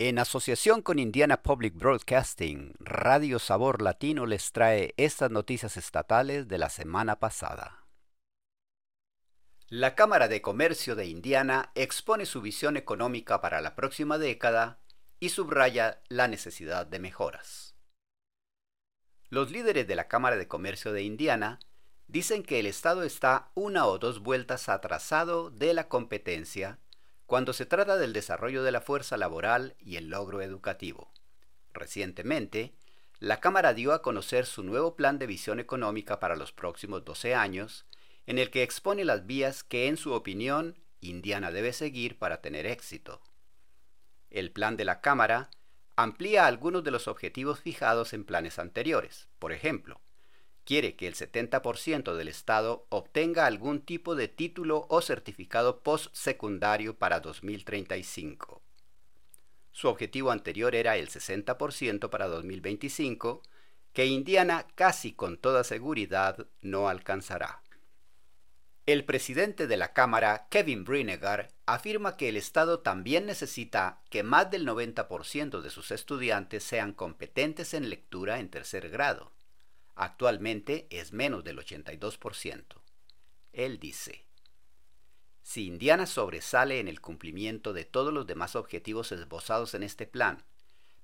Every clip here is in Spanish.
En asociación con Indiana Public Broadcasting, Radio Sabor Latino les trae estas noticias estatales de la semana pasada. La Cámara de Comercio de Indiana expone su visión económica para la próxima década y subraya la necesidad de mejoras. Los líderes de la Cámara de Comercio de Indiana dicen que el Estado está una o dos vueltas atrasado de la competencia cuando se trata del desarrollo de la fuerza laboral y el logro educativo. Recientemente, la Cámara dio a conocer su nuevo plan de visión económica para los próximos 12 años, en el que expone las vías que, en su opinión, Indiana debe seguir para tener éxito. El plan de la Cámara amplía algunos de los objetivos fijados en planes anteriores. Por ejemplo, quiere que el 70% del Estado obtenga algún tipo de título o certificado postsecundario para 2035. Su objetivo anterior era el 60% para 2025, que Indiana casi con toda seguridad no alcanzará. El presidente de la Cámara, Kevin Brinegar, afirma que el Estado también necesita que más del 90% de sus estudiantes sean competentes en lectura en tercer grado Actualmente es menos del 82%. Él dice, si Indiana sobresale en el cumplimiento de todos los demás objetivos esbozados en este plan,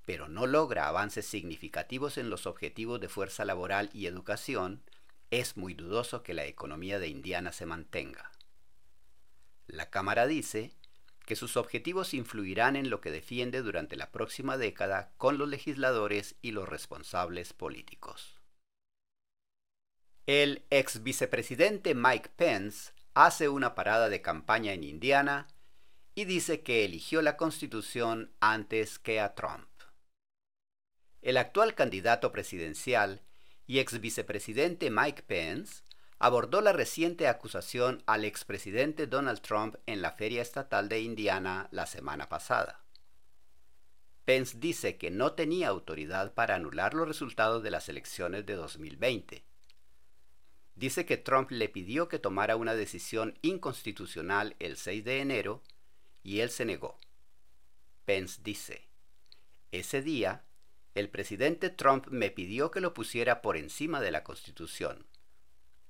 pero no logra avances significativos en los objetivos de fuerza laboral y educación, es muy dudoso que la economía de Indiana se mantenga. La Cámara dice que sus objetivos influirán en lo que defiende durante la próxima década con los legisladores y los responsables políticos. El ex vicepresidente Mike Pence hace una parada de campaña en Indiana y dice que eligió la Constitución antes que a Trump. El actual candidato presidencial y ex vicepresidente Mike Pence abordó la reciente acusación al expresidente Donald Trump en la Feria Estatal de Indiana la semana pasada. Pence dice que no tenía autoridad para anular los resultados de las elecciones de 2020 dice que Trump le pidió que tomara una decisión inconstitucional el 6 de enero y él se negó. Pence dice, ese día, el presidente Trump me pidió que lo pusiera por encima de la Constitución,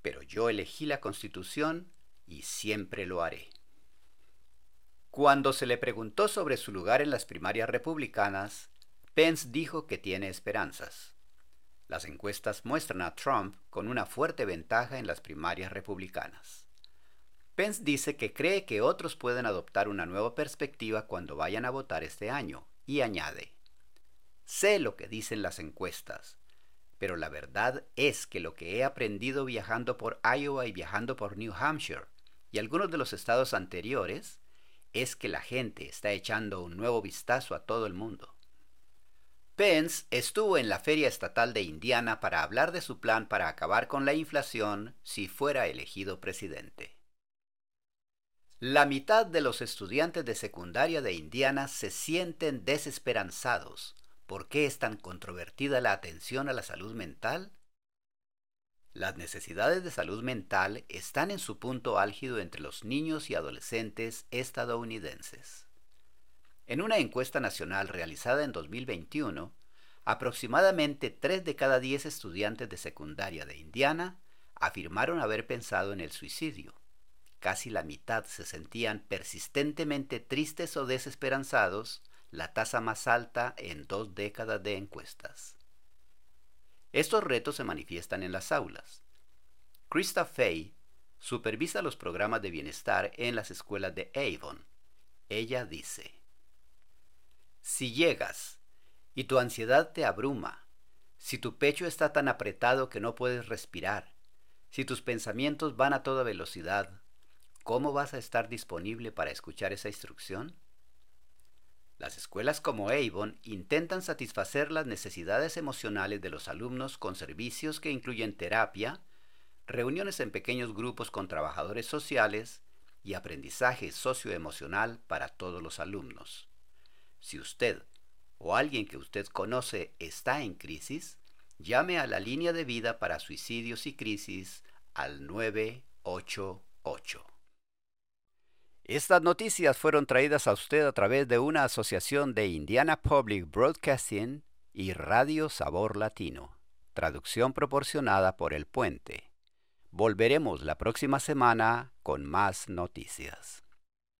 pero yo elegí la Constitución y siempre lo haré. Cuando se le preguntó sobre su lugar en las primarias republicanas, Pence dijo que tiene esperanzas. Las encuestas muestran a Trump con una fuerte ventaja en las primarias republicanas. Pence dice que cree que otros pueden adoptar una nueva perspectiva cuando vayan a votar este año y añade, sé lo que dicen las encuestas, pero la verdad es que lo que he aprendido viajando por Iowa y viajando por New Hampshire y algunos de los estados anteriores es que la gente está echando un nuevo vistazo a todo el mundo. Pence estuvo en la Feria Estatal de Indiana para hablar de su plan para acabar con la inflación si fuera elegido presidente. La mitad de los estudiantes de secundaria de Indiana se sienten desesperanzados. ¿Por qué es tan controvertida la atención a la salud mental? Las necesidades de salud mental están en su punto álgido entre los niños y adolescentes estadounidenses. En una encuesta nacional realizada en 2021, aproximadamente 3 de cada 10 estudiantes de secundaria de Indiana afirmaron haber pensado en el suicidio. Casi la mitad se sentían persistentemente tristes o desesperanzados, la tasa más alta en dos décadas de encuestas. Estos retos se manifiestan en las aulas. Krista Fay supervisa los programas de bienestar en las escuelas de Avon. Ella dice, si llegas y tu ansiedad te abruma, si tu pecho está tan apretado que no puedes respirar, si tus pensamientos van a toda velocidad, ¿cómo vas a estar disponible para escuchar esa instrucción? Las escuelas como Avon intentan satisfacer las necesidades emocionales de los alumnos con servicios que incluyen terapia, reuniones en pequeños grupos con trabajadores sociales y aprendizaje socioemocional para todos los alumnos. Si usted o alguien que usted conoce está en crisis, llame a la línea de vida para suicidios y crisis al 988. Estas noticias fueron traídas a usted a través de una asociación de Indiana Public Broadcasting y Radio Sabor Latino. Traducción proporcionada por El Puente. Volveremos la próxima semana con más noticias.